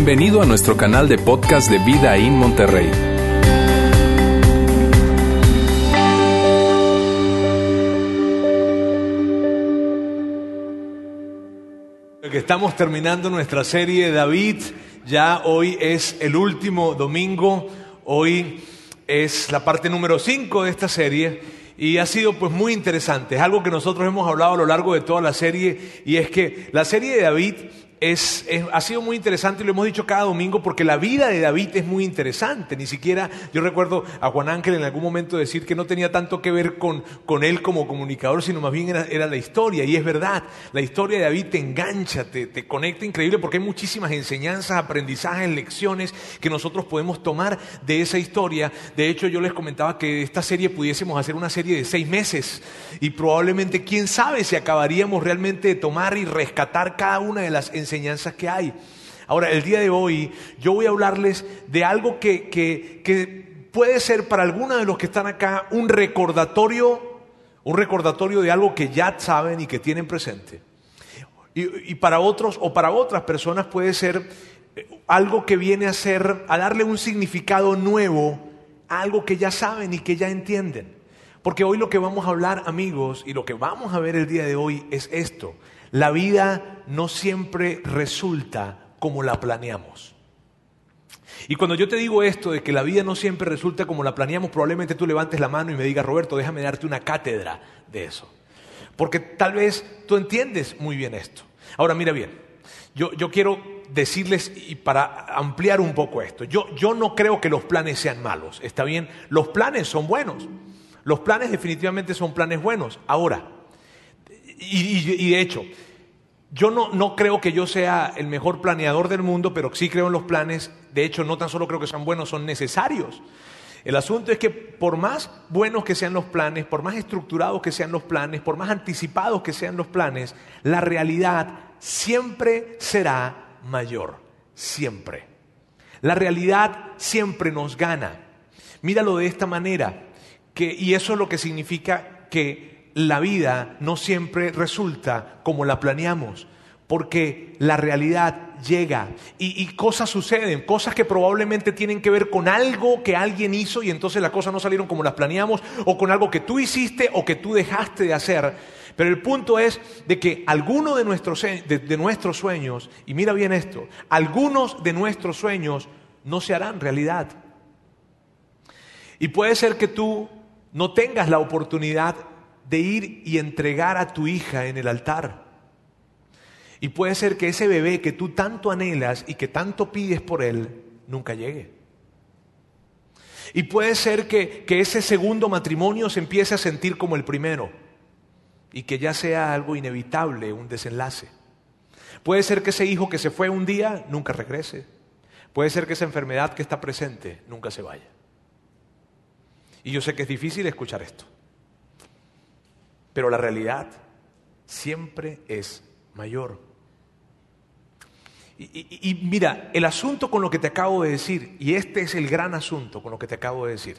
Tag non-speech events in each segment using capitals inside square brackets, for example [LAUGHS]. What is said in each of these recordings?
Bienvenido a nuestro canal de podcast de Vida en Monterrey. Estamos terminando nuestra serie David, ya hoy es el último domingo, hoy es la parte número 5 de esta serie y ha sido pues muy interesante. Es algo que nosotros hemos hablado a lo largo de toda la serie y es que la serie de David es, ha sido muy interesante y lo hemos dicho cada domingo porque la vida de David es muy interesante. Ni siquiera yo recuerdo a Juan Ángel en algún momento decir que no tenía tanto que ver con, con él como comunicador, sino más bien era, era, la historia. Y es verdad, la historia de David te engancha, te, te conecta increíble porque hay muchísimas enseñanzas, aprendizajes, lecciones que nosotros podemos tomar de esa historia. De hecho, yo les comentaba que esta serie pudiésemos hacer una serie de seis meses y probablemente, quién sabe, si acabaríamos realmente de tomar y rescatar cada una de las enseñanzas enseñanzas que hay. Ahora, el día de hoy yo voy a hablarles de algo que, que, puede ser para algunos de los que están acá un recordatorio, un recordatorio de algo que ya saben y que tienen presente. Y, y para otros o para otras personas puede ser algo que viene a ser, a darle un significado nuevo a algo que ya saben y que ya entienden. Porque hoy lo que vamos a hablar, amigos, y lo que vamos a ver el día de hoy es esto. La vida no siempre resulta como la planeamos. Y cuando yo te digo esto de que la vida no siempre resulta como la planeamos, probablemente tú levantes la mano y me digas, Roberto, déjame darte una cátedra de eso. Porque tal vez tú entiendes muy bien esto. Ahora, mira bien, yo, yo quiero decirles, y para ampliar un poco esto, yo, yo no creo que los planes sean malos, ¿está bien? Los planes son buenos. Los planes definitivamente son planes buenos. Ahora, y, de hecho, yo no, no, creo que yo sea el mejor planeador del mundo, pero sí creo en los planes. De hecho, no tan solo creo que sean buenos, son necesarios. El asunto es que por más buenos que sean los planes, por más estructurados que sean los planes, por más anticipados que sean los planes, la realidad siempre será mayor. Siempre. La realidad siempre nos gana. Míralo de esta manera. Que, y eso es lo que significa que la vida no siempre resulta como la planeamos, porque la realidad llega y, cosas suceden, cosas que probablemente tienen que ver con algo que alguien hizo y entonces las cosas no salieron como las planeamos, o con algo que tú hiciste o que tú dejaste de hacer. Pero el punto es de que algunos de nuestros, de nuestros sueños, y mira bien esto, algunos de nuestros sueños no se harán realidad. Y puede ser que tú no tengas la oportunidad de ir y entregar a tu hija en el altar. Y puede ser que ese bebé que tú tanto anhelas y que tanto pides por él, nunca llegue. Y puede ser que, que, ese segundo matrimonio se empiece a sentir como el primero y que ya sea algo inevitable, un desenlace. Puede ser que ese hijo que se fue un día nunca regrese. Puede ser que esa enfermedad que está presente nunca se vaya. Y yo sé que es difícil escuchar esto. Pero la realidad siempre es mayor. Y, mira, el asunto con lo que te acabo de decir, y este es el gran asunto con lo que te acabo de decir,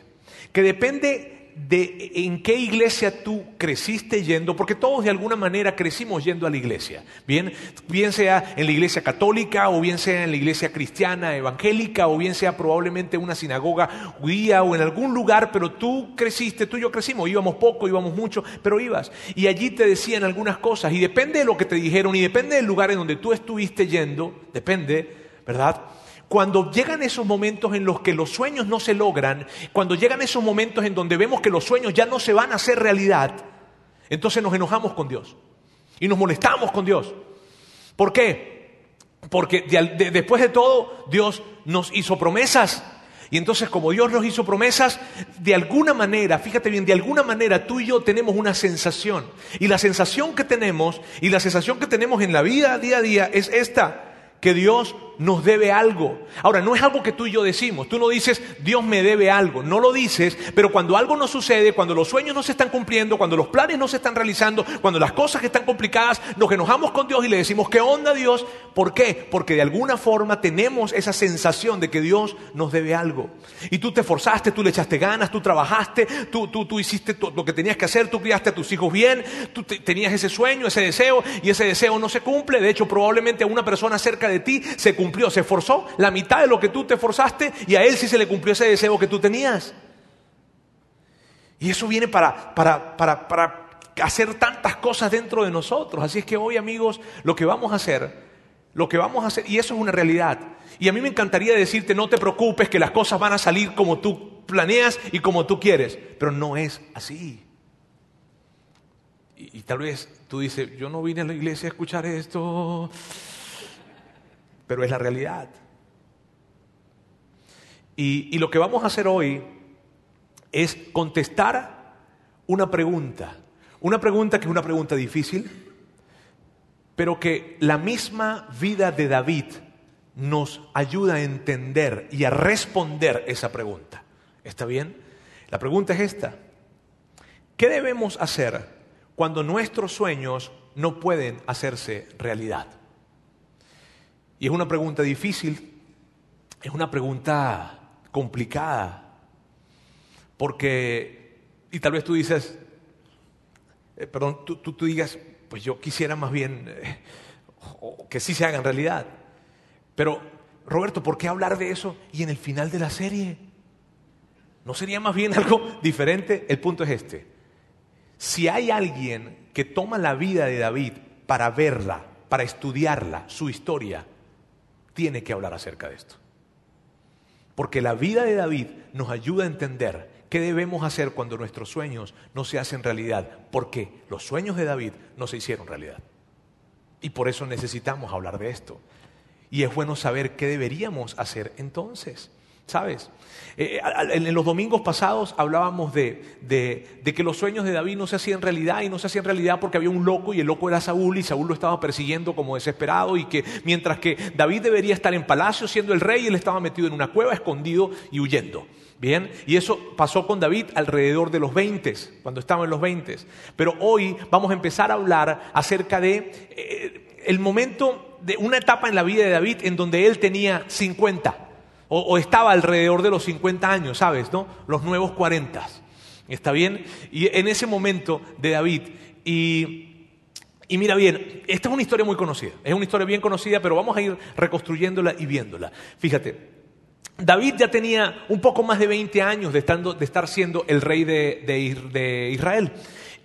que depende de en qué iglesia tú creciste yendo, porque todos de alguna manera crecimos yendo a la iglesia, bien, bien sea en la iglesia católica o bien sea en la iglesia cristiana, evangélica o bien sea probablemente una sinagoga judía o en algún lugar, pero tú creciste, tú y yo crecimos, íbamos poco, íbamos mucho, pero ibas y allí te decían algunas cosas y depende de lo que te dijeron y depende del lugar en donde tú estuviste yendo, depende, ¿verdad? Cuando llegan esos momentos en los que los sueños no se logran, cuando llegan esos momentos en donde vemos que los sueños ya no se van a hacer realidad, entonces nos enojamos con Dios y nos molestamos con Dios. ¿Por qué? Porque de, de, después de todo Dios nos hizo promesas. Y entonces como Dios nos hizo promesas, de alguna manera, fíjate bien, de alguna manera tú y yo tenemos una sensación. Y la sensación que tenemos, y la sensación que tenemos en la vida día a día es esta, que Dios nos debe algo. Ahora, no es algo que tú y yo decimos. Tú no dices, Dios me debe algo. No lo dices, pero cuando algo no sucede, cuando los sueños no se están cumpliendo, cuando los planes no se están realizando, cuando las cosas están complicadas, nos enojamos con Dios y le decimos, ¿qué onda Dios? ¿Por qué? Porque de alguna forma tenemos esa sensación de que Dios nos debe algo. Y tú te esforzaste, tú le echaste ganas, tú trabajaste, tú, tú, tú hiciste lo que tenías que hacer, tú criaste a tus hijos bien, tú te, tenías ese sueño, ese deseo, y ese deseo no se cumple. De hecho, probablemente a una persona cerca de ti se se esforzó la mitad de lo que tú te esforzaste y a él sí se le cumplió ese deseo que tú tenías. Y eso viene para, para, para, para hacer tantas cosas dentro de nosotros. Así es que hoy, amigos, lo que vamos a hacer, lo que vamos a hacer, y eso es una realidad. Y a mí me encantaría decirte, no te preocupes, que las cosas van a salir como tú planeas y como tú quieres, pero no es así. Y, y tal vez tú dices, yo no vine a la iglesia a escuchar esto, pero es la realidad. Y, lo que vamos a hacer hoy es contestar una pregunta. Una pregunta que es una pregunta difícil, pero que la misma vida de David nos ayuda a entender y a responder esa pregunta. ¿Está bien? La pregunta es esta. ¿Qué debemos hacer cuando nuestros sueños no pueden hacerse realidad? Y es una pregunta difícil, es una pregunta complicada, porque, y tal vez tú dices, eh, perdón, tú, tú, digas, pues yo quisiera más bien eh, que sí se haga en realidad. Pero, Roberto, ¿por qué hablar de eso y en el final de la serie? ¿No sería más bien [LAUGHS] algo diferente? El punto es este. Si hay alguien que toma la vida de David para verla, para estudiarla, su historia, tiene que hablar acerca de esto. Porque la vida de David nos ayuda a entender qué debemos hacer cuando nuestros sueños no se hacen realidad. Porque los sueños de David no se hicieron realidad. Y por eso necesitamos hablar de esto. Y es bueno saber qué deberíamos hacer entonces. ¿Sabes? Eh, en los domingos pasados hablábamos de, de, de, que los sueños de David no se hacían realidad y no se hacían realidad porque había un loco y el loco era Saúl y Saúl lo estaba persiguiendo como desesperado y que mientras que David debería estar en palacio siendo el rey, él estaba metido en una cueva, escondido y huyendo. Bien, y eso pasó con David alrededor de los 20, cuando estaba en los 20. Pero hoy vamos a empezar a hablar acerca de eh, el momento de una etapa en la vida de David en donde él tenía 50 o, estaba alrededor de los 50 años, ¿sabes? ¿No? Los nuevos 40. ¿Está bien? Y en ese momento de David y, y mira bien, esta es una historia muy conocida, es una historia bien conocida, pero vamos a ir reconstruyéndola y viéndola. Fíjate, David ya tenía un poco más de 20 años de, de estar siendo el rey de, de Israel.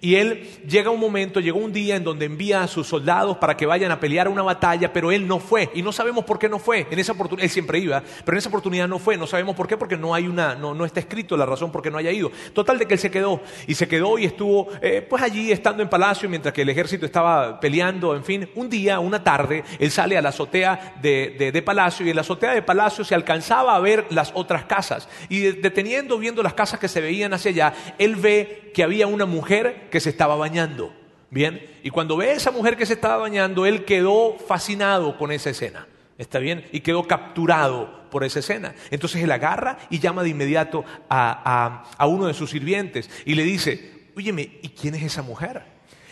Y él llega un momento, llegó un día en donde envía a sus soldados para que vayan a pelear una batalla, pero él no fue. Y no sabemos por qué no fue. En esa oportunidad, él siempre iba, pero en esa oportunidad no fue. No sabemos por qué, porque no hay una, no, no está escrito la razón por qué no haya ido. Total de que él se quedó. Y se quedó y estuvo, eh, pues allí estando en palacio mientras que el ejército estaba peleando. En fin, un día, una tarde, él sale a la azotea de, de, de palacio y en la azotea de palacio se alcanzaba a ver las otras casas. Y deteniendo, viendo las casas que se veían hacia allá, él ve que había una mujer que se estaba bañando. Bien, y cuando ve a esa mujer que se estaba bañando, él quedó fascinado con esa escena. ¿Está bien? Y quedó capturado por esa escena. Entonces él agarra y llama de inmediato a, a, a uno de sus sirvientes y le dice, óyeme, ¿y quién es esa mujer?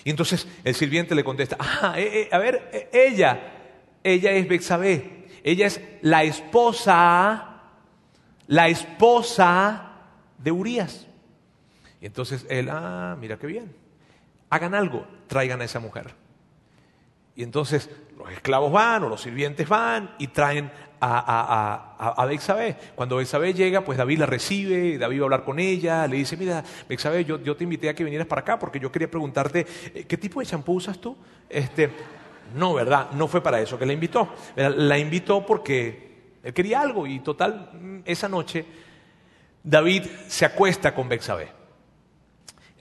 Y entonces el sirviente le contesta, ah, eh, eh, a ver, eh, ella, ella es Bexabé, ella es la esposa, la esposa de Urias. Y entonces él, ah, mira qué bien. Hagan algo, traigan a esa mujer. Y entonces los esclavos van o los sirvientes van y traen a, a, a, a. Cuando Bexabé llega, pues David la recibe, David va a hablar con ella, le dice, mira, Bexabé, yo, yo te invité a que vinieras para acá porque yo quería preguntarte, eh, ¿qué tipo de champú usas tú? Este, no, ¿verdad? No fue para eso que la invitó. La invitó porque él quería algo y total, esa noche David se acuesta con Bexabé.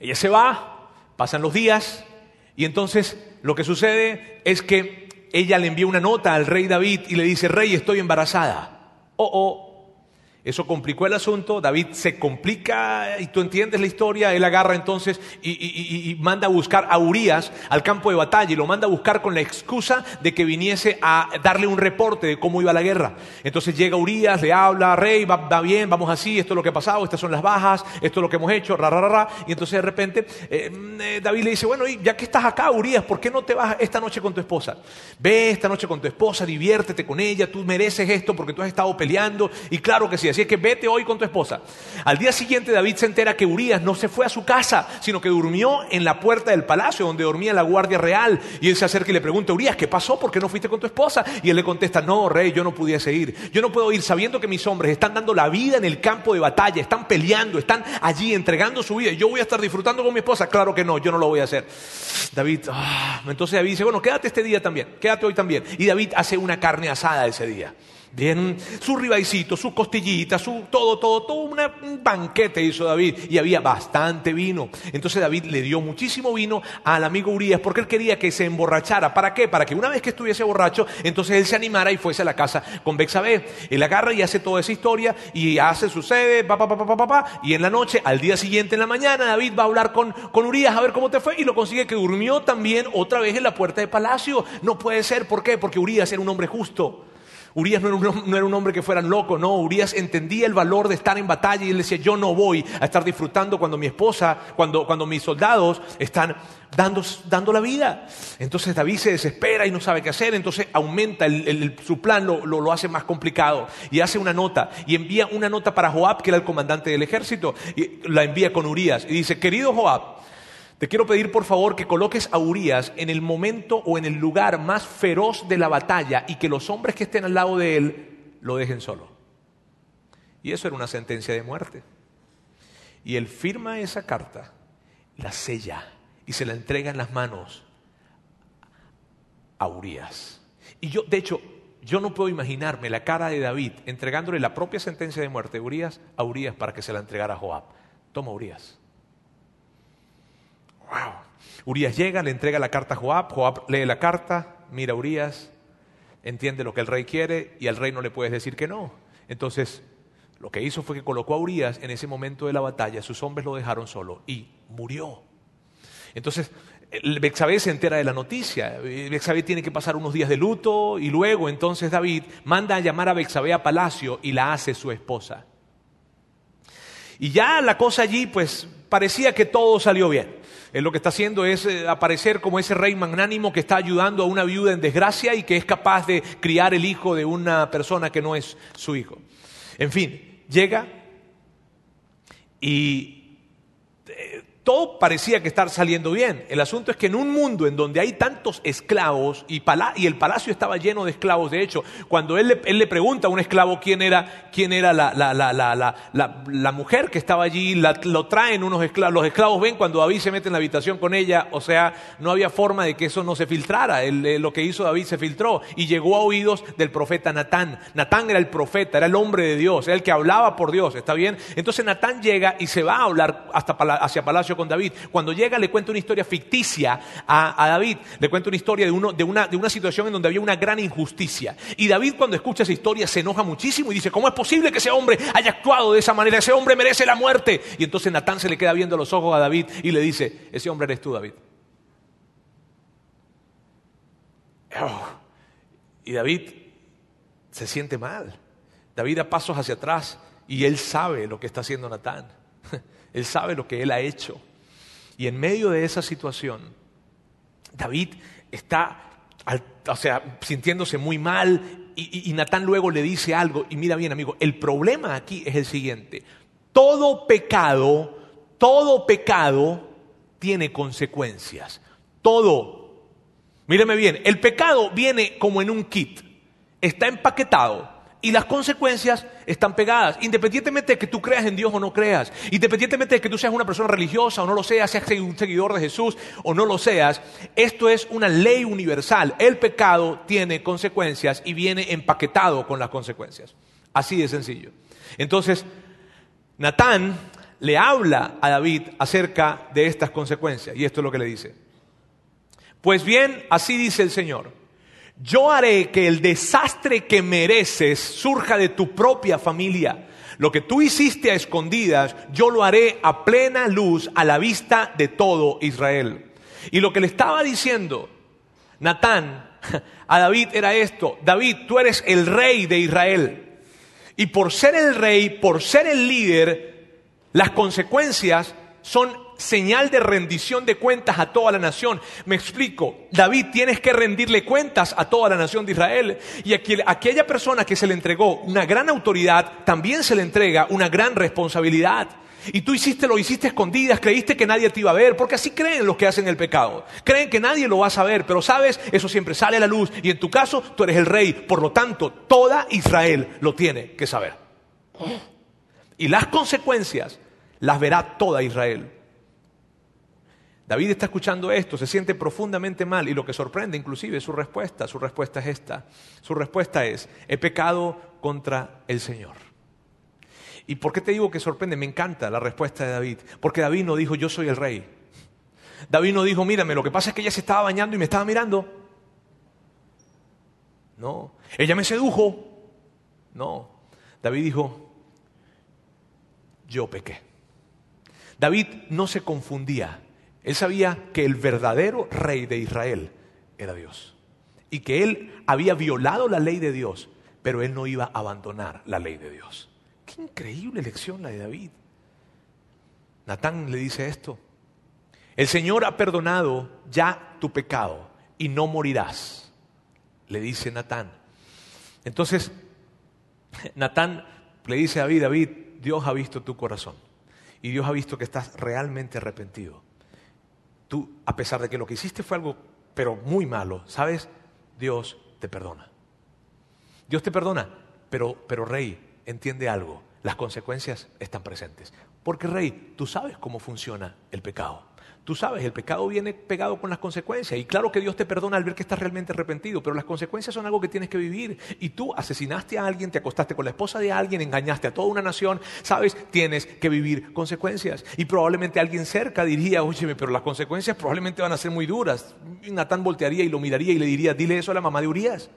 Ella se va, pasan los días y entonces lo que sucede es que ella le envía una nota al rey David y le dice, rey, estoy embarazada. Oh, oh, eso complicó el asunto, David se complica y tú entiendes la historia, él agarra entonces y, manda a buscar a Urias al campo de batalla y lo manda a buscar con la excusa de que viniese a darle un reporte de cómo iba la guerra. Entonces llega Urias, le habla, rey, va, bien, vamos así, esto es lo que ha pasado, estas son las bajas, esto es lo que hemos hecho, ra, ra, ra, y entonces de repente eh, David le dice, bueno, ya que estás acá, Urias, ¿por qué no te vas esta noche con tu esposa? Ve esta noche con tu esposa, diviértete con ella, tú mereces esto porque tú has estado peleando y claro que sí así es que vete hoy con tu esposa. Al día siguiente David se entera que Urias no se fue a su casa, sino que durmió en la puerta del palacio donde dormía la guardia real. Y él se acerca y le pregunta, Urias, ¿qué pasó? ¿Por qué no fuiste con tu esposa? Y él le contesta, no, rey, yo no pudiese ir. Yo no puedo ir sabiendo que mis hombres están dando la vida en el campo de batalla, están peleando, están allí entregando su vida. Y yo voy a estar disfrutando con mi esposa. Claro que no, yo no lo voy a hacer. David, ah, entonces David dice, bueno, quédate este día también, quédate hoy también. Y David hace una carne asada ese día. Bien, su ribaicito, sus costillitas, su todo, todo, todo un banquete hizo David y había bastante vino. Entonces David le dio muchísimo vino al amigo Urias porque él quería que se emborrachara. ¿Para qué? Para que una vez que estuviese borracho, entonces él se animara y fuese a la casa con Bexabé. Él agarra y hace toda esa historia y hace sucede, pa, pa, pa, pa, pa, pa, y en la noche, al día siguiente en la mañana, David va a hablar con, con Urias a ver cómo te fue y lo consigue que durmió también otra vez en la puerta de palacio. No puede ser, ¿por qué? Porque Urias era un hombre justo. Urias no era, un, hombre que fuera loco, no, Urias entendía el valor de estar en batalla y él decía, yo no voy a estar disfrutando cuando mi esposa, cuando, cuando mis soldados están dando, dando, la vida. Entonces David se desespera y no sabe qué hacer, entonces aumenta su plan, lo, lo, hace más complicado y hace una nota y envía una nota para Joab, que era el comandante del ejército, y la envía con Urias y dice, querido Joab, te quiero pedir por favor que coloques a Urias en el momento o en el lugar más feroz de la batalla y que los hombres que estén al lado de él lo dejen solo. Y eso era una sentencia de muerte. Y él firma esa carta, la sella y se la entrega en las manos a Urias. Y yo, de hecho, yo no puedo imaginarme la cara de David entregándole la propia sentencia de muerte de Urias a Urias para que se la entregara a Joab. Toma Urias. Wow. Urias llega, le entrega la carta a Joab, Joab lee la carta, mira a Urias, entiende lo que el rey quiere y al rey no le puedes decir que no. Entonces, lo que hizo fue que colocó a Urias en ese momento de la batalla, sus hombres lo dejaron solo y murió. Entonces, Bexabé se entera de la noticia. Bexabé tiene que pasar unos días de luto y luego entonces David manda a llamar a Bexabé a palacio y la hace su esposa. Y ya la cosa allí pues parecía que todo salió bien. Él lo que está haciendo es eh, aparecer como ese rey magnánimo que está ayudando a una viuda en desgracia y que es capaz de criar el hijo de una persona que no es su hijo. En fin, llega y todo parecía que estar saliendo bien. El asunto es que en un mundo en donde hay tantos esclavos y, el palacio estaba lleno de esclavos, de hecho, cuando él le, pregunta a un esclavo quién era, quién era la, mujer que estaba allí, lo traen unos esclavos, los esclavos ven cuando David se mete en la habitación con ella, o sea, no había forma de que eso no se filtrara. Eh, lo que hizo David se filtró y llegó a oídos del profeta Natán. Natán era el profeta, era el hombre de Dios, era el que hablaba por Dios, ¿está bien? Entonces Natán llega y se va a hablar hasta hacia palacio con David. Cuando llega le cuenta una historia ficticia a, David, le cuenta una historia de, uno, de, una, de una situación en donde había una gran injusticia. Y David cuando escucha esa historia se enoja muchísimo y dice, ¿cómo es posible que ese hombre haya actuado de esa manera? Ese hombre merece la muerte. Y entonces Natán se le queda viendo los ojos a David y le dice, ese hombre eres tú, David. Oh. Y David se siente mal. David da pasos hacia atrás y él sabe lo que está haciendo Natán. [LAUGHS] Él sabe lo que él ha hecho. Y en medio de esa situación, David está, o sea, sintiéndose muy mal y, y Natán luego le dice algo. Y mira bien, amigo, el problema aquí es el siguiente. Todo pecado, todo pecado tiene consecuencias. Todo. Míreme bien, el pecado viene como en un kit. Está empaquetado y las consecuencias están pegadas, independientemente de que tú creas en Dios o no creas, independientemente de que tú seas una persona religiosa o no lo seas, seas un seguidor de Jesús o no lo seas, esto es una ley universal. El pecado tiene consecuencias y viene empaquetado con las consecuencias. Así de sencillo. Entonces, Natán le habla a David acerca de estas consecuencias y esto es lo que le dice. Pues bien, así dice el Señor yo haré que el desastre que mereces surja de tu propia familia. Lo que tú hiciste a escondidas, yo lo haré a plena luz a la vista de todo Israel. Y lo que le estaba diciendo Natán [LAUGHS] a David era esto, David, tú eres el rey de Israel. Y por ser el rey, por ser el líder, las consecuencias son señal de rendición de cuentas a toda la nación. Me explico, David tienes que rendirle cuentas a toda la nación de Israel. Y a aquella persona que se le entregó una gran autoridad, también se le entrega una gran responsabilidad. Y tú hiciste lo hiciste escondidas, creíste que nadie te iba a ver, porque así creen los que hacen el pecado. Creen que nadie lo va a saber, pero sabes, eso siempre sale a la luz. Y en tu caso, tú eres el rey. Por lo tanto, toda Israel lo tiene que saber. Y las consecuencias las verá toda Israel. David está escuchando esto, se siente profundamente mal y lo que sorprende inclusive es su respuesta. Su respuesta es esta. Su respuesta es, he pecado contra el Señor. ¿Y por qué te digo que sorprende? Me encanta la respuesta de David. Porque David no dijo, yo soy el rey. David no dijo, mírame, lo que pasa es que ella se estaba bañando y me estaba mirando. No, ella me sedujo. No, David dijo, yo pequé. David no se confundía. Él sabía que el verdadero rey de Israel era Dios. Y que él había violado la ley de Dios, pero él no iba a abandonar la ley de Dios. Qué increíble lección la de David. Natán le dice esto. El Señor ha perdonado ya tu pecado y no morirás, le dice Natán. Entonces, [LAUGHS] Natán le dice a David, David, Dios ha visto tu corazón y Dios ha visto que estás realmente arrepentido. Tú, a pesar de que lo que hiciste fue algo, pero muy malo, ¿sabes? Dios te perdona. Dios te perdona, pero, pero rey, entiende algo, las consecuencias están presentes. Porque rey, tú sabes cómo funciona el pecado. Tú sabes, el pecado viene pegado con las consecuencias. Y claro que Dios te perdona al ver que estás realmente arrepentido, pero las consecuencias son algo que tienes que vivir. Y tú asesinaste a alguien, te acostaste con la esposa de alguien, engañaste a toda una nación. Sabes, tienes que vivir consecuencias. Y probablemente alguien cerca diría, óyeme, pero las consecuencias probablemente van a ser muy duras. Y Natán voltearía y lo miraría y le diría, dile eso a la mamá de Urias.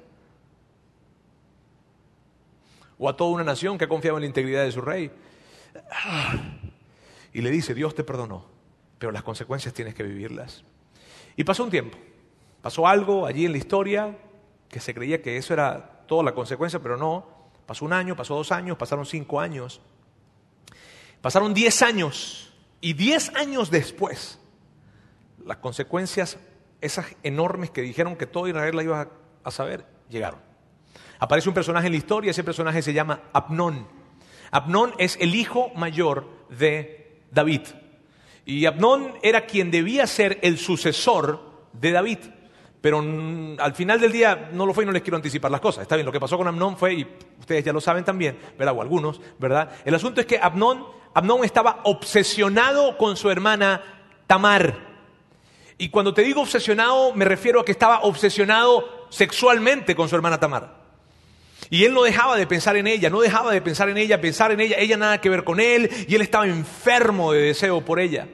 O a toda una nación que ha confiado en la integridad de su rey. Y le dice, Dios te perdonó pero las consecuencias tienes que vivirlas. Y pasó un tiempo, pasó algo allí en la historia que se creía que eso era toda la consecuencia, pero no. Pasó un año, pasó dos años, pasaron cinco años, pasaron diez años y diez años después, las consecuencias, esas enormes que dijeron que todo Israel la iba a saber, llegaron. Aparece un personaje en la historia, ese personaje se llama Abnón. Abnón es el hijo mayor de David. Y Abnón era quien debía ser el sucesor de David. Pero al final del día no lo fue y no les quiero anticipar las cosas. Está bien, lo que pasó con Abnón fue, y ustedes ya lo saben también, ¿verdad? O algunos, ¿verdad? El asunto es que Abnón, Abnón estaba obsesionado con su hermana Tamar. Y cuando te digo obsesionado, me refiero a que estaba obsesionado sexualmente con su hermana Tamar. Y él no dejaba de pensar en ella, no dejaba de pensar en ella, pensar en ella, ella nada que ver con él, y él estaba enfermo de deseo por ella.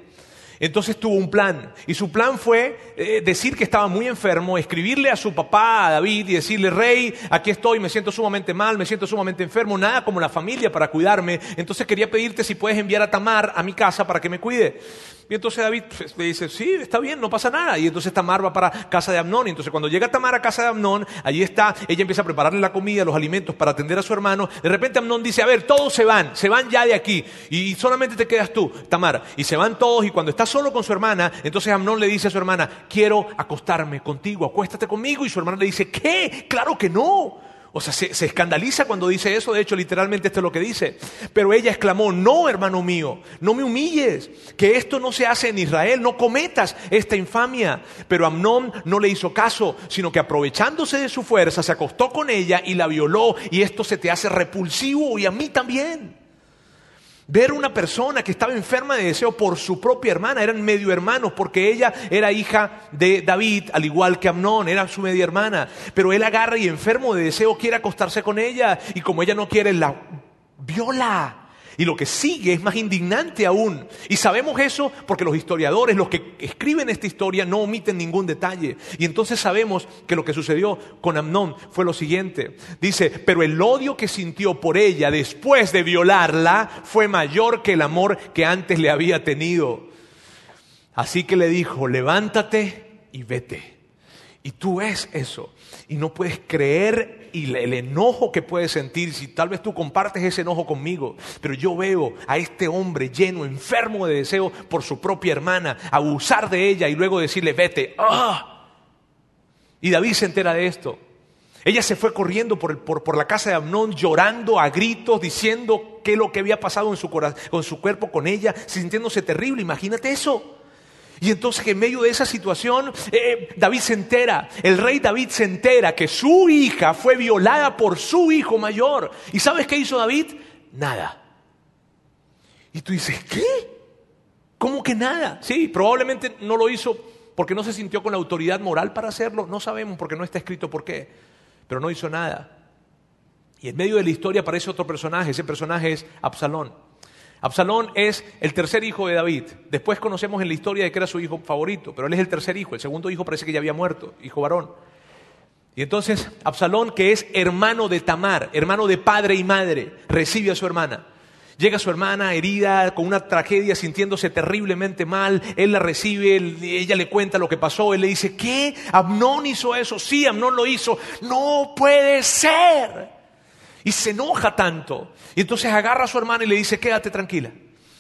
Entonces tuvo un plan. Y su plan fue eh, decir que estaba muy enfermo, escribirle a su papá, a David, y decirle, rey, aquí estoy, me siento sumamente mal, me siento sumamente enfermo, nada como la familia para cuidarme. Entonces quería pedirte si puedes enviar a Tamar a mi casa para que me cuide. Y entonces David pues, le dice, sí, está bien, no pasa nada. Y entonces Tamar va para casa de Amnón. Y entonces cuando llega Tamar a casa de Amnón, allí está, ella empieza a prepararle la comida, los alimentos para atender a su hermano. De repente Amnón dice, a ver, todos se van, se van ya de aquí. Y solamente te quedas tú, Tamar. Y se van todos. Y cuando está solo con su hermana, entonces Amnón le dice a su hermana, quiero acostarme contigo, acuéstate conmigo. Y su hermana le dice, ¿qué? Claro que no. O sea, se, escandaliza cuando dice eso, de hecho literalmente esto es lo que dice. Pero ella exclamó, no, hermano mío, no me humilles, que esto no se hace en Israel, no cometas esta infamia. Pero Amnón no le hizo caso, sino que aprovechándose de su fuerza, se acostó con ella y la violó, y esto se te hace repulsivo y a mí también. Ver una persona que estaba enferma de deseo por su propia hermana, eran medio hermanos, porque ella era hija de David, al igual que Amnón, era su media hermana. Pero él agarra y enfermo de deseo quiere acostarse con ella, y como ella no quiere, la viola. Y lo que sigue es más indignante aún. Y sabemos eso porque los historiadores, los que escriben esta historia, no omiten ningún detalle. Y entonces sabemos que lo que sucedió con Amnón fue lo siguiente. Dice, pero el odio que sintió por ella después de violarla fue mayor que el amor que antes le había tenido. Así que le dijo, levántate y vete. Y tú ves eso. y no puedes creer y el enojo que puedes sentir, si tal vez tú compartes ese enojo conmigo, pero yo veo a este hombre lleno, enfermo de deseo por su propia hermana, abusar de ella y luego decirle, vete. ¡Ah! Y David se entera de esto. Ella se fue corriendo por, por, la casa de Amnón, llorando a gritos, diciendo qué es lo que había pasado en su, con su cuerpo con ella, sintiéndose terrible. Imagínate eso. Y entonces en medio de esa situación, eh, David se entera, el rey David se entera que su hija fue violada por su hijo mayor. ¿Y sabes qué hizo David? Nada. Y tú dices, ¿qué? ¿Cómo que nada? Sí, probablemente no lo hizo porque no se sintió con la autoridad moral para hacerlo. No sabemos porque no está escrito por qué. Pero no hizo nada. Y en medio de la historia aparece otro personaje. Ese personaje es Absalón. Absalón es el tercer hijo de David. Después conocemos en la historia de que era su hijo favorito, pero él es el tercer hijo. El segundo hijo parece que ya había muerto, hijo varón. Y entonces Absalón, que es hermano de Tamar, hermano de padre y madre, recibe a su hermana. Llega su hermana herida, con una tragedia, sintiéndose terriblemente mal. Él la recibe, ella le cuenta lo que pasó. Él le dice, ¿qué? ¿Amnón hizo eso? Sí, Amnón lo hizo. No puede ser. Y se enoja tanto. Y entonces agarra a su hermana y le dice, quédate tranquila.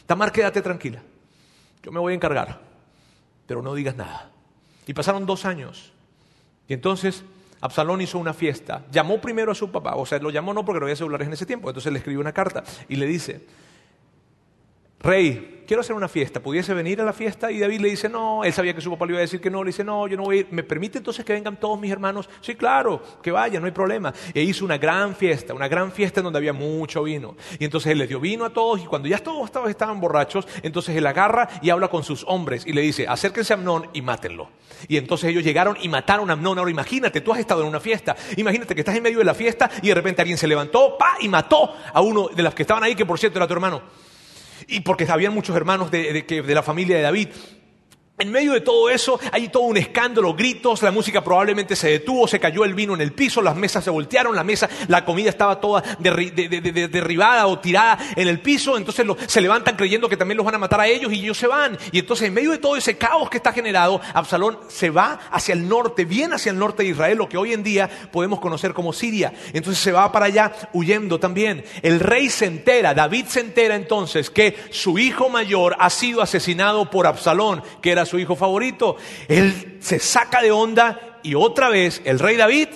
Tamar, quédate tranquila. Yo me voy a encargar. Pero no digas nada. Y pasaron dos años. Y entonces Absalón hizo una fiesta. Llamó primero a su papá. O sea, lo llamó no porque no había celulares en ese tiempo. Entonces le escribió una carta y le dice, Rey, quiero hacer una fiesta, ¿pudiese venir a la fiesta? Y David le dice, no, él sabía que su papá le iba a decir que no, le dice, no, yo no voy a ir. ¿Me permite entonces que vengan todos mis hermanos? Sí, claro, que vayan, no hay problema. E hizo una gran fiesta, una gran fiesta en donde había mucho vino. Y entonces él les dio vino a todos y cuando ya todos estaban borrachos, entonces él agarra y habla con sus hombres y le dice, acérquense a Amnón y mátenlo. Y entonces ellos llegaron y mataron a Amnón. Ahora imagínate, tú has estado en una fiesta, imagínate que estás en medio de la fiesta y de repente alguien se levantó, pa, y mató a uno de los que estaban ahí, que por cierto era tu hermano y porque habían muchos hermanos de, de la familia de David. En medio de todo eso hay todo un escándalo, gritos, la música probablemente se detuvo, se cayó el vino en el piso, las mesas se voltearon, la mesa, la comida estaba toda derribada o tirada en el piso, entonces se levantan creyendo que también los van a matar a ellos y ellos se van. Y entonces en medio de todo ese caos que está generado, Absalón se va hacia el norte, bien hacia el norte de Israel, lo que hoy en día podemos conocer como Siria. Entonces se va para allá huyendo también. El rey se entera, David se entera entonces que su hijo mayor ha sido asesinado por Absalón, que era su hijo favorito. Él se saca de onda y otra vez el rey David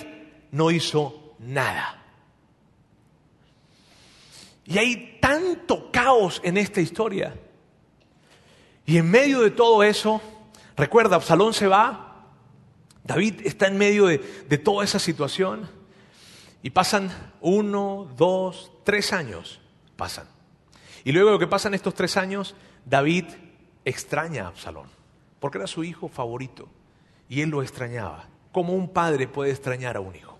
no hizo nada. Y hay tanto caos en esta historia. Y en medio de todo eso, recuerda, Absalón se va, David está en medio de, de toda esa situación y pasan uno, dos, tres años, pasan. Y luego lo que pasan estos tres años, David extraña a Absalón porque era su hijo favorito y él lo extrañaba, como un padre puede extrañar a un hijo.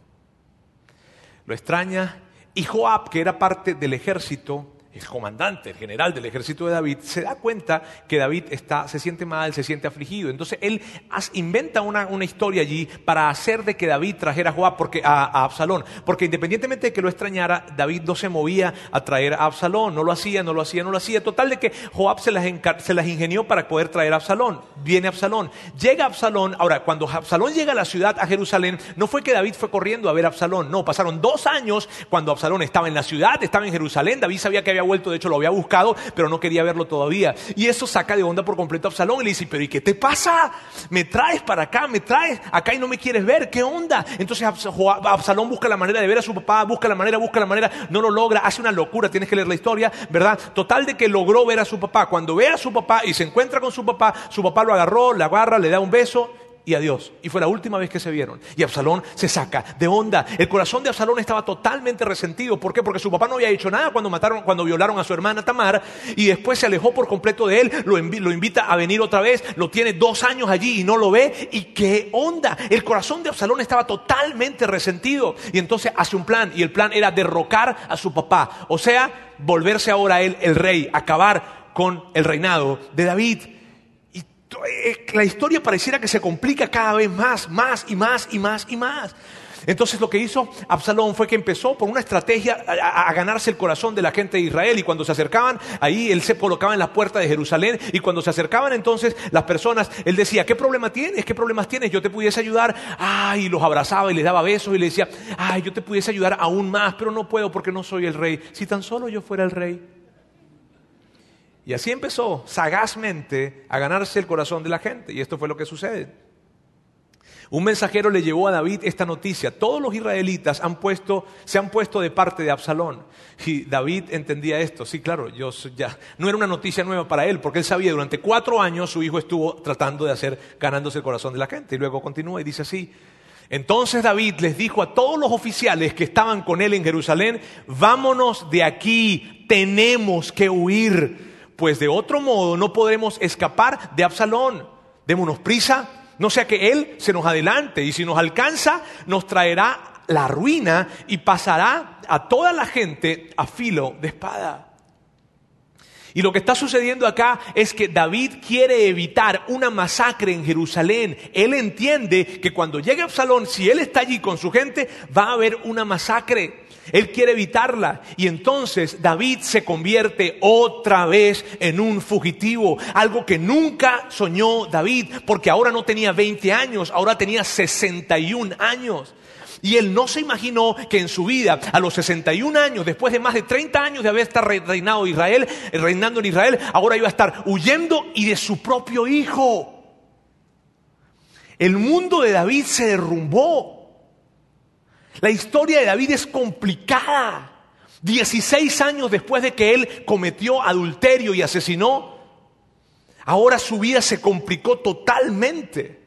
Lo extraña y Joab, que era parte del ejército, el comandante, el general del ejército de David, se da cuenta que David está, se siente mal, se siente afligido. Entonces él inventa una, historia allí para hacer de que David trajera a Joab, porque, a, Absalón. Porque independientemente de que lo extrañara, David no se movía a traer a Absalón. No lo hacía, no lo hacía, no lo hacía. Total de que Joab se las, se las ingenió para poder traer a Absalón. Viene Absalón. Llega Absalón. Ahora, cuando Absalón llega a la ciudad, a Jerusalén, no fue que David fue corriendo a ver a Absalón. No, pasaron dos años cuando Absalón estaba en la ciudad, estaba en Jerusalén. David sabía que había vuelto, de hecho lo había buscado, pero no quería verlo todavía. Y eso saca de onda por completo a Absalón y le dice, pero ¿y qué te pasa? Me traes para acá, me traes acá y no me quieres ver, ¿qué onda? Entonces Absalón busca la manera de ver a su papá, busca la manera, busca la manera, no lo logra, hace una locura, tienes que leer la historia, ¿verdad? Total de que logró ver a su papá. Cuando ve a su papá y se encuentra con su papá, su papá lo agarró, le agarra, le da un beso y adiós. Y fue la última vez que se vieron. Y Absalón se saca de onda. El corazón de Absalón estaba totalmente resentido. ¿Por qué? Porque su papá no había hecho nada cuando mataron, cuando violaron a su hermana Tamar. Y después se alejó por completo de él. Lo, lo invita a venir otra vez. Lo tiene dos años allí y no lo ve. ¿Y qué onda? El corazón de Absalón estaba totalmente resentido. Y entonces hace un plan. Y el plan era derrocar a su papá. O sea, volverse ahora él el rey. Acabar con el reinado de David. Eh, la historia pareciera que se complica cada vez más, más y más y más y más. Entonces lo que hizo Absalón fue que empezó por una estrategia a, ganarse el corazón de la gente de Israel y cuando se acercaban, ahí él se colocaba en la puerta de Jerusalén y cuando se acercaban entonces las personas, él decía, ¿qué problema tienes? ¿Qué problemas tienes? Yo te pudiese ayudar. Ay, los abrazaba y les daba besos y le decía, ay, yo te pudiese ayudar aún más, pero no puedo porque no soy el rey. Si tan solo yo fuera el rey. Y así empezó sagazmente a ganarse el corazón de la gente y esto fue lo que sucede. Un mensajero le llevó a David esta noticia. Todos los israelitas se han puesto de parte de Absalón. Y David entendía esto. Sí, claro, yo ya no era una noticia nueva para él, porque él sabía durante cuatro años su hijo estuvo tratando de hacer, ganándose el corazón de la gente. Y luego continúa y dice así. Entonces David les dijo a todos los oficiales que estaban con él en Jerusalén, vámonos de aquí, tenemos que huir, pues de otro modo no podremos escapar de Absalón. Démonos prisa, no sea que Él se nos adelante y si nos alcanza nos traerá la ruina y pasará a toda la gente a filo de espada. Y lo que está sucediendo acá es que David quiere evitar una masacre en Jerusalén. Él entiende que cuando llegue Absalón, si él está allí con su gente, va a haber una masacre. Él quiere evitarla y entonces David se convierte otra vez en un fugitivo, algo que nunca soñó David, porque ahora no tenía 20 años, ahora tenía 61 años. Y él no se imaginó que en su vida, a los 61 años, después de más de 30 años de haber estado reinado Israel, eh, reinando en Israel, ahora iba a estar huyendo y de su propio hijo. El mundo de David se derrumbó. La historia de David es complicada. 16 años después de que él cometió adulterio y asesinó, ahora su vida se complicó totalmente.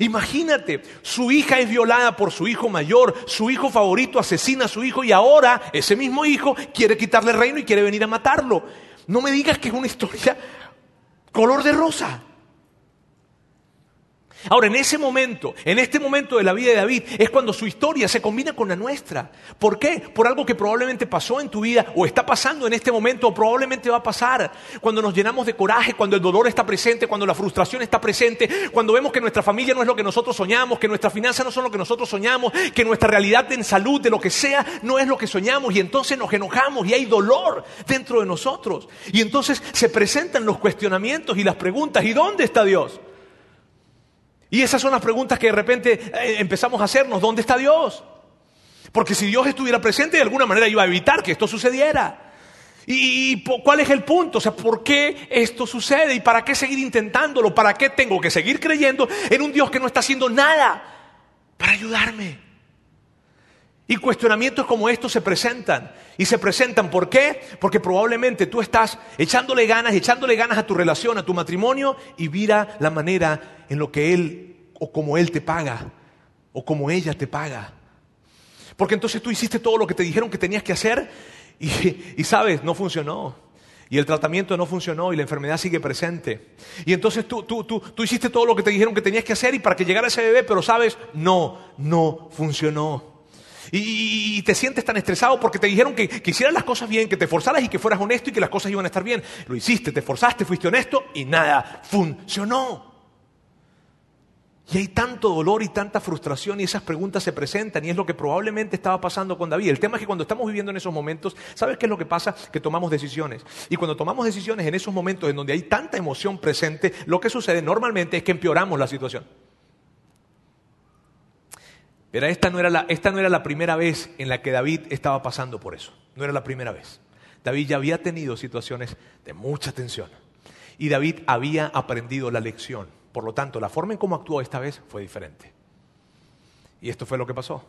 Imagínate, su hija es violada por su hijo mayor, su hijo favorito asesina a su hijo y ahora ese mismo hijo quiere quitarle el reino y quiere venir a matarlo. No me digas que es una historia color de rosa. Ahora, en ese momento, en este momento de la vida de David, es cuando su historia se combina con la nuestra. ¿Por qué? Por algo que probablemente pasó en tu vida o está pasando en este momento o probablemente va a pasar. Cuando nos llenamos de coraje, cuando el dolor está presente, cuando la frustración está presente, cuando vemos que nuestra familia no es lo que nosotros soñamos, que nuestras finanzas no son lo que nosotros soñamos, que nuestra realidad en salud, de lo que sea, no es lo que soñamos y entonces nos enojamos y hay dolor dentro de nosotros. Y entonces se presentan los cuestionamientos y las preguntas, ¿y dónde está Dios? Y esas son las preguntas que de repente eh, empezamos a hacernos. ¿Dónde está Dios? Porque si Dios estuviera presente, de alguna manera iba a evitar que esto sucediera. ¿Y cuál es el punto? O sea, ¿por qué esto sucede? ¿Y para qué seguir intentándolo? ¿Para qué tengo que seguir creyendo en un Dios que no está haciendo nada para ayudarme? Y cuestionamientos como estos se presentan. Y se presentan, ¿por qué? Porque probablemente tú estás echándole ganas, echándole ganas a tu relación, a tu matrimonio, y mira la manera en lo que Él o como Él te paga, o como ella te paga. Porque entonces tú hiciste todo lo que te dijeron que tenías que hacer, y, sabes, no funcionó. Y el tratamiento no funcionó y la enfermedad sigue presente. Y entonces tú, tú, tú, tú hiciste todo lo que te dijeron que tenías que hacer y para que llegara ese bebé, pero sabes, no, no funcionó. Y, te sientes tan estresado porque te dijeron que, que, hicieras las cosas bien, que te forzaras y que fueras honesto y que las cosas iban a estar bien. Lo hiciste, te forzaste, fuiste honesto y nada funcionó. Y hay tanto dolor y tanta frustración y esas preguntas se presentan y es lo que probablemente estaba pasando con David. El tema es que cuando estamos viviendo en esos momentos, ¿sabes qué es lo que pasa? Que tomamos decisiones. Y cuando tomamos decisiones en esos momentos en donde hay tanta emoción presente, lo que sucede normalmente es que empeoramos la situación. Pero esta no, era la, esta no era la primera vez en la que David estaba pasando por eso. No era la primera vez. David ya había tenido situaciones de mucha tensión. Y David había aprendido la lección. Por lo tanto, la forma en cómo actuó esta vez fue diferente. Y esto fue lo que pasó.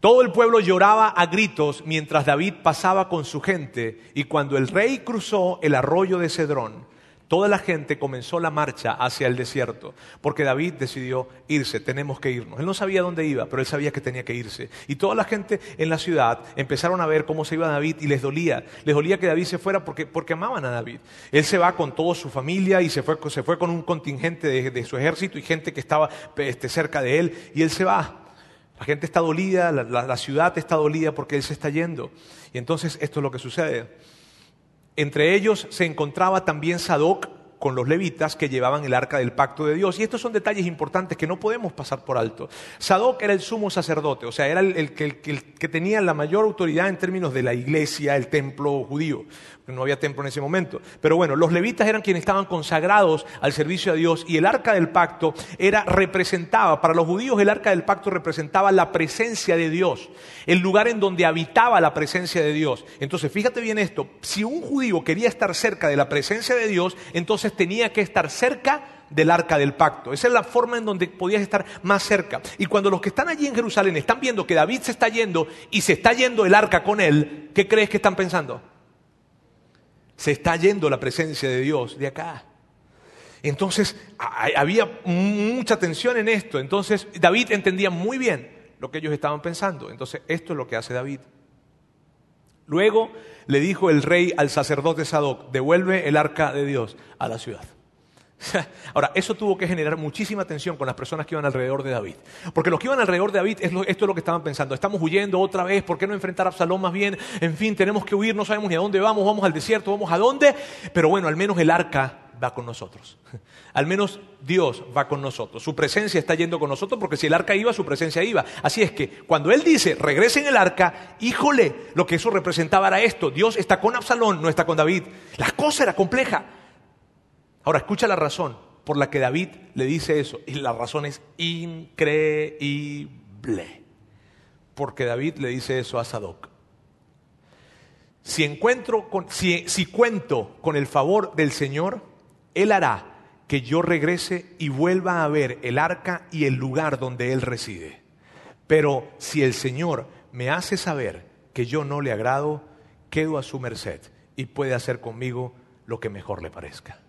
Todo el pueblo lloraba a gritos mientras David pasaba con su gente y cuando el rey cruzó el arroyo de Cedrón, Toda la gente comenzó la marcha hacia el desierto, porque David decidió irse, tenemos que irnos. Él no sabía dónde iba, pero él sabía que tenía que irse. Y toda la gente en la ciudad empezaron a ver cómo se iba David y les dolía. Les dolía que David se fuera porque, porque amaban a David. Él se va con toda su familia y se fue, con un contingente de, su ejército y gente que estaba este, cerca de él, y él se va. La gente está dolida, la ciudad está dolida porque él se está yendo. Y entonces esto es lo que sucede. Entre ellos se encontraba también Sadoc, con los levitas que llevaban el arca del pacto de Dios. Y estos son detalles importantes que no podemos pasar por alto. Sadoc era el sumo sacerdote, o sea, era el, que tenía la mayor autoridad en términos de la iglesia, el templo judío. No había templo en ese momento. Pero bueno, los levitas eran quienes estaban consagrados al servicio a Dios y el arca del pacto era representaba, para los judíos el arca del pacto representaba la presencia de Dios, el lugar en donde habitaba la presencia de Dios. Entonces, fíjate bien esto, si un judío quería estar cerca de la presencia de Dios, entonces tenía que estar cerca del arca del pacto. Esa es la forma en donde podías estar más cerca. Y cuando los que están allí en Jerusalén están viendo que David se está yendo y se está yendo el arca con él, ¿qué crees que están pensando? Se está yendo la presencia de Dios de acá. Entonces había mucha tensión en esto. Entonces David entendía muy bien lo que ellos estaban pensando. Entonces esto es lo que hace David. Luego le dijo el rey al sacerdote Sadoc, devuelve el arca de Dios a la ciudad. [LAUGHS] Ahora, eso tuvo que generar muchísima tensión con las personas que iban alrededor de David. Porque los que iban alrededor de David, esto es lo que estaban pensando. Estamos huyendo otra vez, ¿por qué no enfrentar a Absalón más bien? En fin, tenemos que huir, no sabemos ni a dónde vamos, vamos al desierto, vamos a dónde. Pero bueno, al menos el arca va con nosotros. [LAUGHS] Al menos Dios va con nosotros. Su presencia está yendo con nosotros porque si el arca iba, su presencia iba. Así es que cuando Él dice, regresen el arca, híjole, lo que eso representaba era esto. Dios está con Absalón, no está con David. La cosa era compleja. Ahora, escucha la razón por la que David le dice eso. Y la razón es increíble. Porque David le dice eso a Sadoc. Si, encuentro si, si cuento con el favor del Señor, Él hará que yo regrese y vuelva a ver el arca y el lugar donde Él reside. Pero si el Señor me hace saber que yo no le agrado, quedo a su merced y puede hacer conmigo lo que mejor le parezca.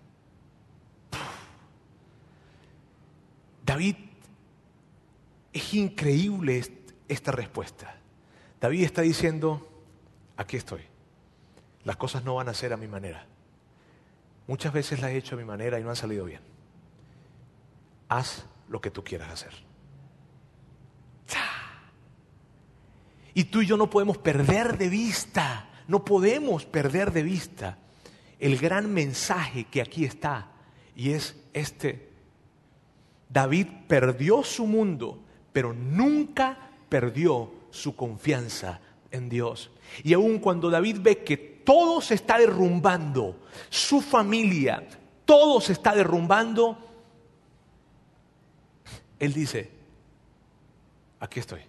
David, es increíble esta respuesta. David está diciendo, aquí estoy. Las cosas no van a ser a mi manera. Muchas veces las he hecho a mi manera y no han salido bien. Haz lo que tú quieras hacer. Y tú y yo no podemos perder de vista, no podemos perder de vista el gran mensaje que aquí está y es este David perdió su mundo, pero nunca perdió su confianza en Dios. Y aun cuando David ve que todo se está derrumbando, su familia, todo se está derrumbando, él dice, aquí estoy.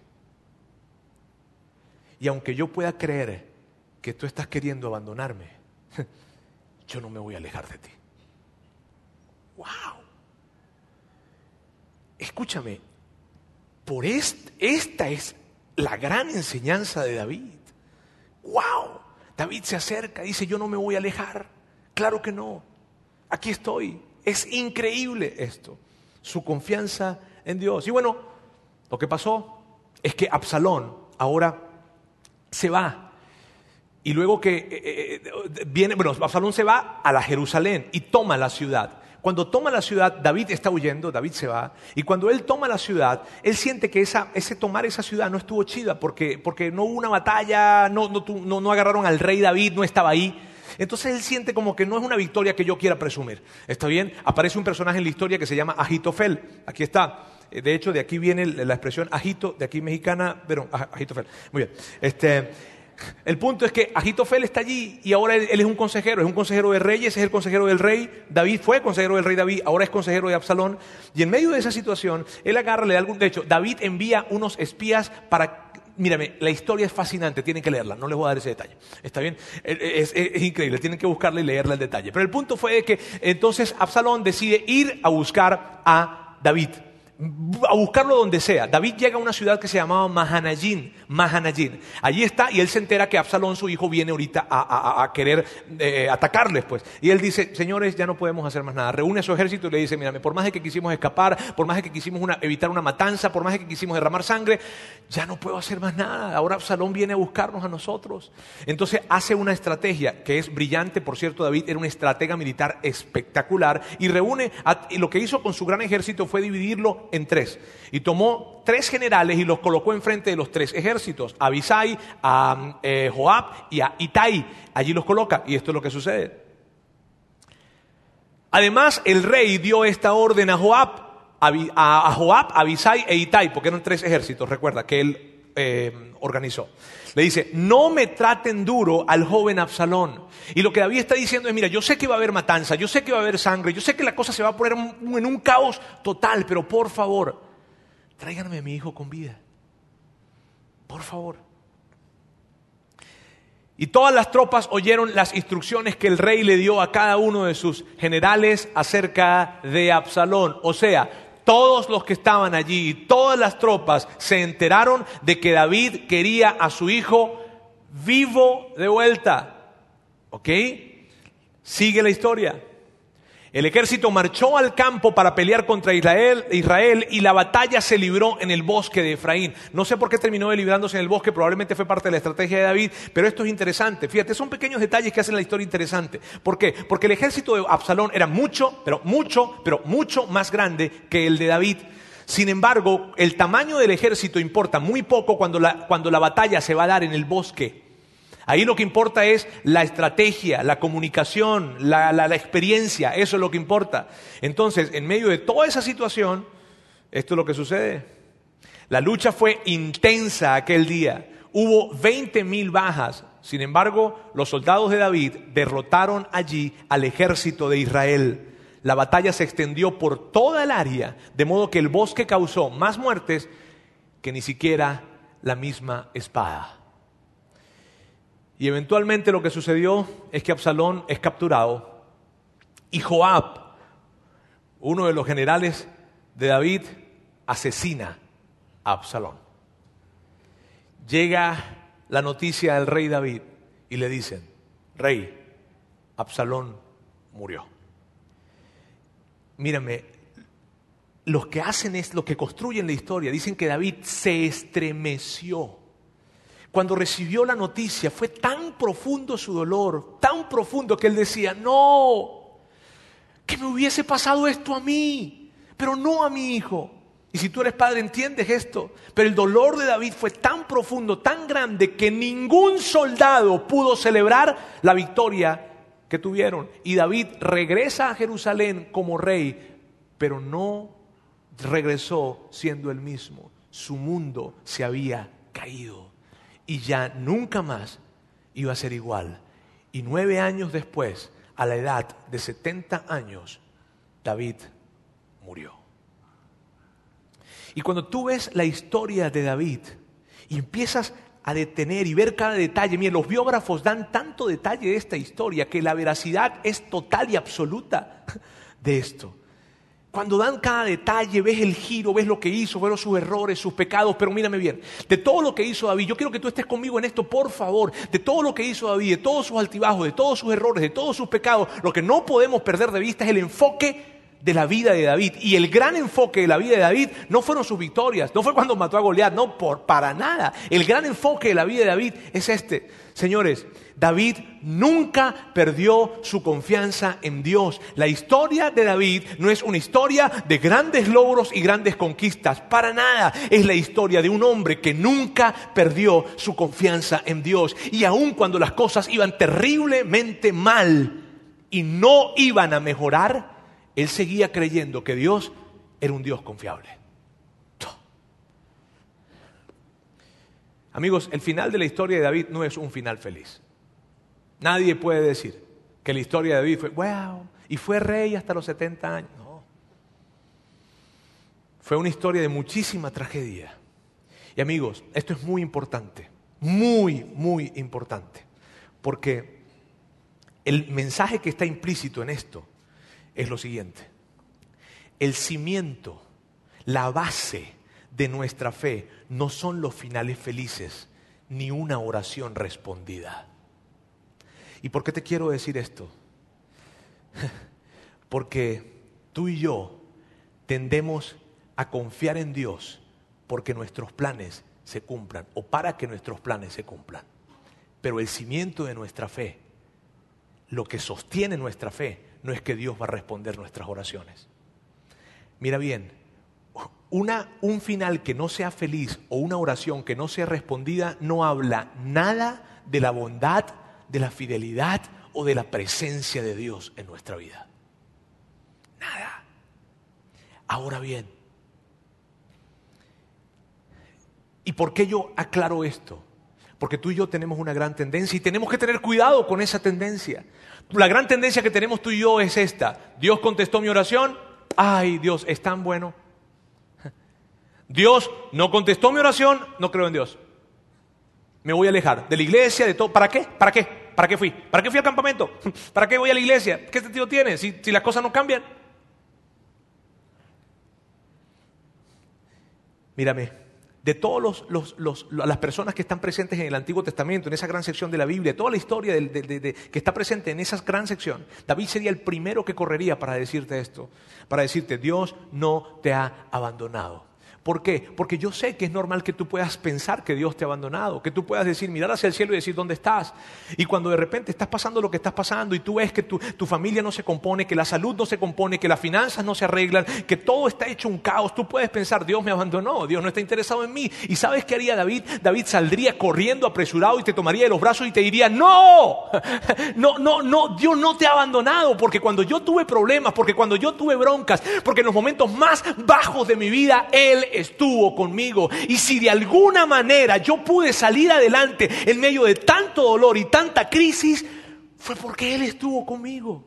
Y aunque yo pueda creer que tú estás queriendo abandonarme, [LAUGHS] yo no me voy a alejar de ti. ¡Wow! Escúchame, por esta es la gran enseñanza de David. ¡Wow! David se acerca, dice, yo no me voy a alejar. Claro que no. Aquí estoy. Es increíble esto. Su confianza en Dios. Y bueno, lo que pasó es que Absalón ahora se va. Y luego que eh, eh, eh, viene, bueno, Absalón se va a la Jerusalén y toma la ciudad. Cuando toma la ciudad, David está huyendo, David se va, y cuando él toma la ciudad, él siente que ese tomar esa ciudad no estuvo chida porque, porque no hubo una batalla, no, no, agarraron al rey David, no estaba ahí. Entonces él siente como que no es una victoria que yo quiera presumir. ¿Está bien? Aparece un personaje en la historia que se llama Agitofel. Aquí está. Eh, de hecho, de aquí viene la expresión agito, de aquí mexicana, pero Agitofel. Muy bien. Este, el punto es que Agitofel está allí y ahora él, es un consejero, es un consejero de reyes, es el consejero del rey. David fue consejero del rey David, ahora es consejero de Absalón. Y en medio de esa situación, él agarra, le da algún. De hecho, David envía unos espías para. Mírame, la historia es fascinante, tienen que leerla, no les voy a dar ese detalle. ¿Está bien? Es, es increíble, tienen que buscarla y leerla el detalle. Pero el punto fue que entonces Absalón decide ir a buscar a David a buscarlo donde sea. David llega a una ciudad que se llamaba Mahanayín, Mahanayín. Allí está y él se entera que Absalón, su hijo, viene ahorita a, querer eh, atacarles, pues. Y él dice, señores, ya no podemos hacer más nada. Reúne a su ejército y le dice, mírame, por más de que quisimos escapar, por más de que quisimos evitar una matanza, por más de que quisimos derramar sangre, ya no puedo hacer más nada. Ahora Absalón viene a buscarnos a nosotros. Entonces hace una estrategia que es brillante, por cierto, David era un estratega militar espectacular y reúne, y lo que hizo con su gran ejército fue dividirlo en tres. Y tomó tres generales y los colocó enfrente de los tres ejércitos, a Abisai, a eh, Joab y a Itai. Allí los coloca y esto es lo que sucede. Además, el rey dio esta orden a Joab, a, Joab, a Abisai e Itai, porque eran tres ejércitos, recuerda, que él eh, organizó. Le dice, no me traten duro al joven Absalón. Y lo que David está diciendo es, mira, yo sé que va a haber matanza, yo sé que va a haber sangre, yo sé que la cosa se va a poner en un caos total, pero por favor, tráiganme a mi hijo con vida. Por favor. Y todas las tropas oyeron las instrucciones que el rey le dio a cada uno de sus generales acerca de Absalón. O sea, todos los que estaban allí y todas las tropas se enteraron de que David quería a su hijo vivo de vuelta. ¿Ok? Sigue la historia. El ejército marchó al campo para pelear contra Israel, Israel, y la batalla se libró en el bosque de Efraín. No sé por qué terminó librándose en el bosque, probablemente fue parte de la estrategia de David, pero esto es interesante. Fíjate, son pequeños detalles que hacen la historia interesante. ¿Por qué? Porque el ejército de Absalón era mucho, pero mucho, pero mucho más grande que el de David. Sin embargo, el tamaño del ejército importa muy poco cuando la, cuando la batalla se va a dar en el bosque. Ahí lo que importa es la estrategia, la comunicación, la, experiencia, eso es lo que importa. Entonces, en medio de toda esa situación, esto es lo que sucede. La lucha fue intensa aquel día. Hubo 20 mil bajas. Sin embargo, los soldados de David derrotaron allí al ejército de Israel. La batalla se extendió por toda el área, de modo que el bosque causó más muertes que ni siquiera la misma espada. Y eventualmente lo que sucedió es que Absalón es capturado y Joab, uno de los generales de David, asesina a Absalón. Llega la noticia del rey David y le dicen, rey, Absalón murió. Mírame, los que hacen es, lo que construyen la historia, dicen que David se estremeció cuando recibió la noticia, fue tan profundo su dolor, tan profundo que él decía, no, que me hubiese pasado esto a mí, pero no a mi hijo. Y si tú eres padre, entiendes esto. Pero el dolor de David fue tan profundo, tan grande, que ningún soldado pudo celebrar la victoria que tuvieron. Y David regresa a Jerusalén como rey, pero no regresó siendo el mismo. Su mundo se había caído y ya nunca más iba a ser igual. Y nueve años después, a la edad de 70 años, David murió. Y cuando tú ves la historia de David y empiezas a detener y ver cada detalle, mira, los biógrafos dan tanto detalle de esta historia que la veracidad es total y absoluta de esto. Cuando dan cada detalle, ves el giro, ves lo que hizo, ves sus errores, sus pecados, pero mírame bien, de todo lo que hizo David, yo quiero que tú estés conmigo en esto, por favor, de todo lo que hizo David, de todos sus altibajos, de todos sus errores, de todos sus pecados, lo que no podemos perder de vista es el enfoque de la vida de David. Y el gran enfoque de la vida de David no fueron sus victorias, no fue cuando mató a Goliat, no, por, para nada. El gran enfoque de la vida de David es este. Señores, David nunca perdió su confianza en Dios. La historia de David no es una historia de grandes logros y grandes conquistas, para nada. Es la historia de un hombre que nunca perdió su confianza en Dios. Y aun cuando las cosas iban terriblemente mal y no iban a mejorar, él seguía creyendo que Dios era un Dios confiable. Amigos, el final de la historia de David no es un final feliz. Nadie puede decir que la historia de David fue, wow, y fue rey hasta los 70 años. No. Fue una historia de muchísima tragedia. Y amigos, esto es muy importante, muy, muy importante, porque el mensaje que está implícito en esto es lo siguiente. El cimiento, la base de nuestra fe no son los finales felices ni una oración respondida. ¿Y por qué te quiero decir esto? [LAUGHS] Porque tú y yo tendemos a confiar en Dios porque nuestros planes se cumplan o para que nuestros planes se cumplan. Pero el cimiento de nuestra fe, lo que sostiene nuestra fe, no es que Dios va a responder nuestras oraciones. Mira bien, un final que no sea feliz o una oración que no sea respondida no habla nada de la bondad, de la fidelidad o de la presencia de Dios en nuestra vida. Nada. Ahora bien, ¿y por qué yo aclaro esto? Porque tú y yo tenemos una gran tendencia y tenemos que tener cuidado con esa tendencia. La gran tendencia que tenemos tú y yo es esta. Dios contestó mi oración. Ay, Dios, es tan bueno. Dios no contestó mi oración, no creo en Dios. Me voy a alejar de la iglesia, de todo. ¿Para qué? ¿Para qué? ¿Para qué fui? ¿Para qué fui al campamento? [LAUGHS] ¿Para qué voy a la iglesia? ¿Qué sentido tiene si, si las cosas no cambian? Mírame, de todas las personas que están presentes en el Antiguo Testamento, en esa gran sección de la Biblia, toda la historia que está presente en esa gran sección, David sería el primero que correría para decirte esto, para decirte, Dios no te ha abandonado. ¿Por qué? Porque yo sé que es normal que tú puedas pensar que Dios te ha abandonado, que tú puedas decir, mirar hacia el cielo y decir, ¿dónde estás? Y cuando de repente estás pasando lo que estás pasando y tú ves que tu, tu, familia no se compone, que la salud no se compone, que las finanzas no se arreglan, que todo está hecho un caos, tú puedes pensar, Dios me abandonó, Dios no está interesado en mí. ¿Y sabes qué haría David? David saldría corriendo apresurado y te tomaría de los brazos y te diría, no, [LAUGHS] no, no, no, Dios no te ha abandonado, porque cuando yo tuve problemas, porque cuando yo tuve broncas, porque en los momentos más bajos de mi vida, Él estuvo conmigo. Y si de alguna manera yo pude salir adelante en medio de tanto dolor y tanta crisis, fue porque Él estuvo conmigo.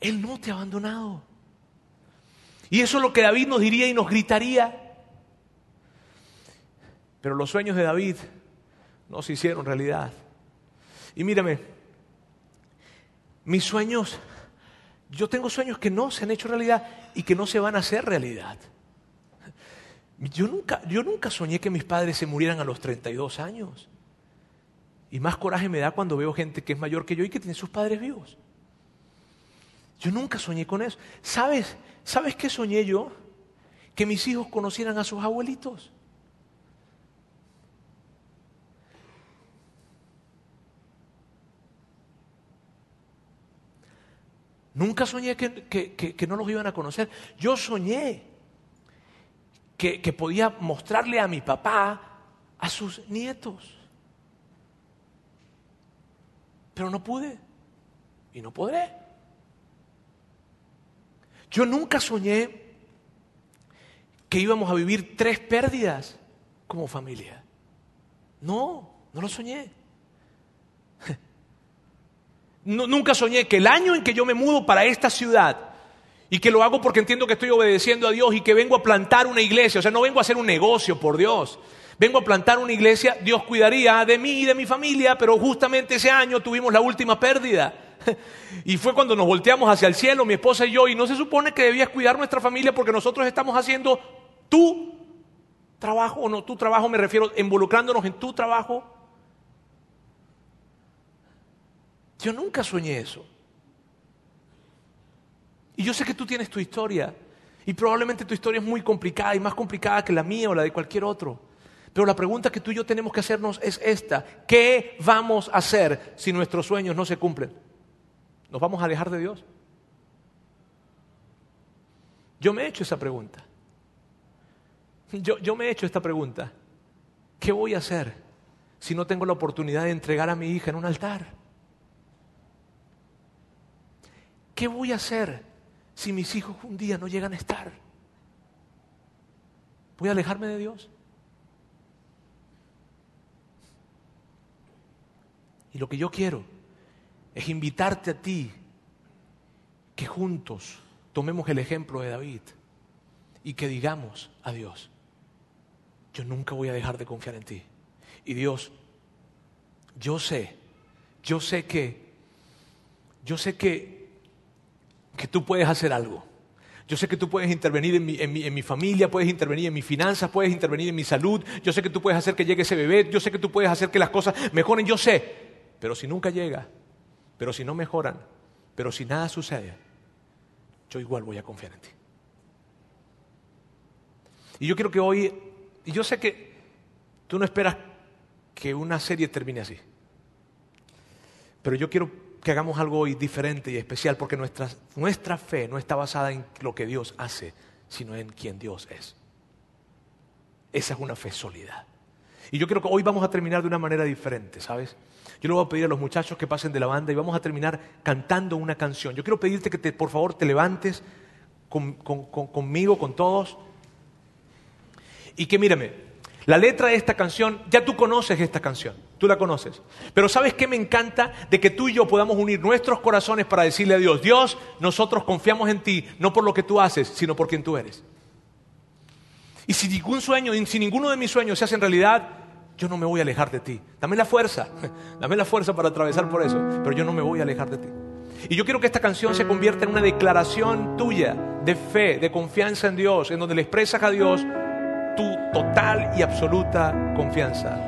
Él no te ha abandonado. Y eso es lo que David nos diría y nos gritaría. Pero los sueños de David no se hicieron realidad. Y mírame, mis sueños, yo tengo sueños que no se han hecho realidad y que no se van a hacer realidad. Yo nunca, yo nunca soñé que mis padres se murieran a los 32 años. Y más coraje me da cuando veo gente que es mayor que yo y que tiene sus padres vivos. Yo nunca soñé con eso. ¿Sabes? ¿Sabes qué soñé yo? Que mis hijos conocieran a sus abuelitos. Nunca soñé que, que, no los iban a conocer. Yo soñé que, podía mostrarle a mi papá a sus nietos. Pero no pude y no podré. Yo nunca soñé que íbamos a vivir tres pérdidas como familia. No, no lo soñé. [LAUGHS] nunca soñé que el año en que yo me mudo para esta ciudad y que lo hago porque entiendo que estoy obedeciendo a Dios y que vengo a plantar una iglesia. O sea, no vengo a hacer un negocio, por Dios. Vengo a plantar una iglesia, Dios cuidaría de mí y de mi familia, pero justamente ese año tuvimos la última pérdida. [LAUGHS] Y fue cuando nos volteamos hacia el cielo, mi esposa y yo, y no se supone que debías cuidar nuestra familia porque nosotros estamos haciendo tu trabajo, o no tu trabajo, me refiero, involucrándonos en tu trabajo. Yo nunca soñé eso. Y yo sé que tú tienes tu historia. Y probablemente tu historia es muy complicada y más complicada que la mía o la de cualquier otro. Pero la pregunta que tú y yo tenemos que hacernos es esta. ¿Qué vamos a hacer si nuestros sueños no se cumplen? ¿Nos vamos a alejar de Dios? Yo me he hecho esa pregunta. Yo, yo me he hecho esta pregunta. ¿Qué voy a hacer si no tengo la oportunidad de entregar a mi hija en un altar? ¿Qué voy a hacer si mis hijos un día no llegan a estar? ¿Voy a alejarme de Dios? Y lo que yo quiero es invitarte a ti que juntos tomemos el ejemplo de David y que digamos a Dios, yo nunca voy a dejar de confiar en ti. Y Dios, yo sé, yo sé que, yo sé que que tú puedes hacer algo. Yo sé que tú puedes intervenir en mi, en, mi, familia, puedes intervenir en mis finanzas, puedes intervenir en mi salud. Yo sé que tú puedes hacer que llegue ese bebé, yo sé que tú puedes hacer que las cosas mejoren, yo sé. Pero si nunca llega, pero si no mejoran, pero si nada sucede, yo igual voy a confiar en ti. Y yo quiero que hoy, y yo sé que tú no esperas que una serie termine así, pero yo quiero que hagamos algo hoy diferente y especial, porque nuestra, nuestra fe no está basada en lo que Dios hace, sino en quien Dios es. Esa es una fe sólida. Y yo creo que hoy vamos a terminar de una manera diferente, ¿sabes? Yo le voy a pedir a los muchachos que pasen de la banda y vamos a terminar cantando una canción. Yo quiero pedirte que te, por favor te levantes conmigo, con todos. Y que mírame, la letra de esta canción, ya tú conoces esta canción, tú la conoces. Pero ¿sabes qué me encanta? De que tú y yo podamos unir nuestros corazones para decirle a Dios, Dios, nosotros confiamos en ti, no por lo que tú haces, sino por quien tú eres. Y si ningún sueño, si ninguno de mis sueños se hace en realidad, yo no me voy a alejar de ti. Dame la fuerza, [LAUGHS] dame la fuerza para atravesar por eso, pero yo no me voy a alejar de ti. Y yo quiero que esta canción se convierta en una declaración tuya de fe, de confianza en Dios, en donde le expresas a Dios tu total y absoluta confianza.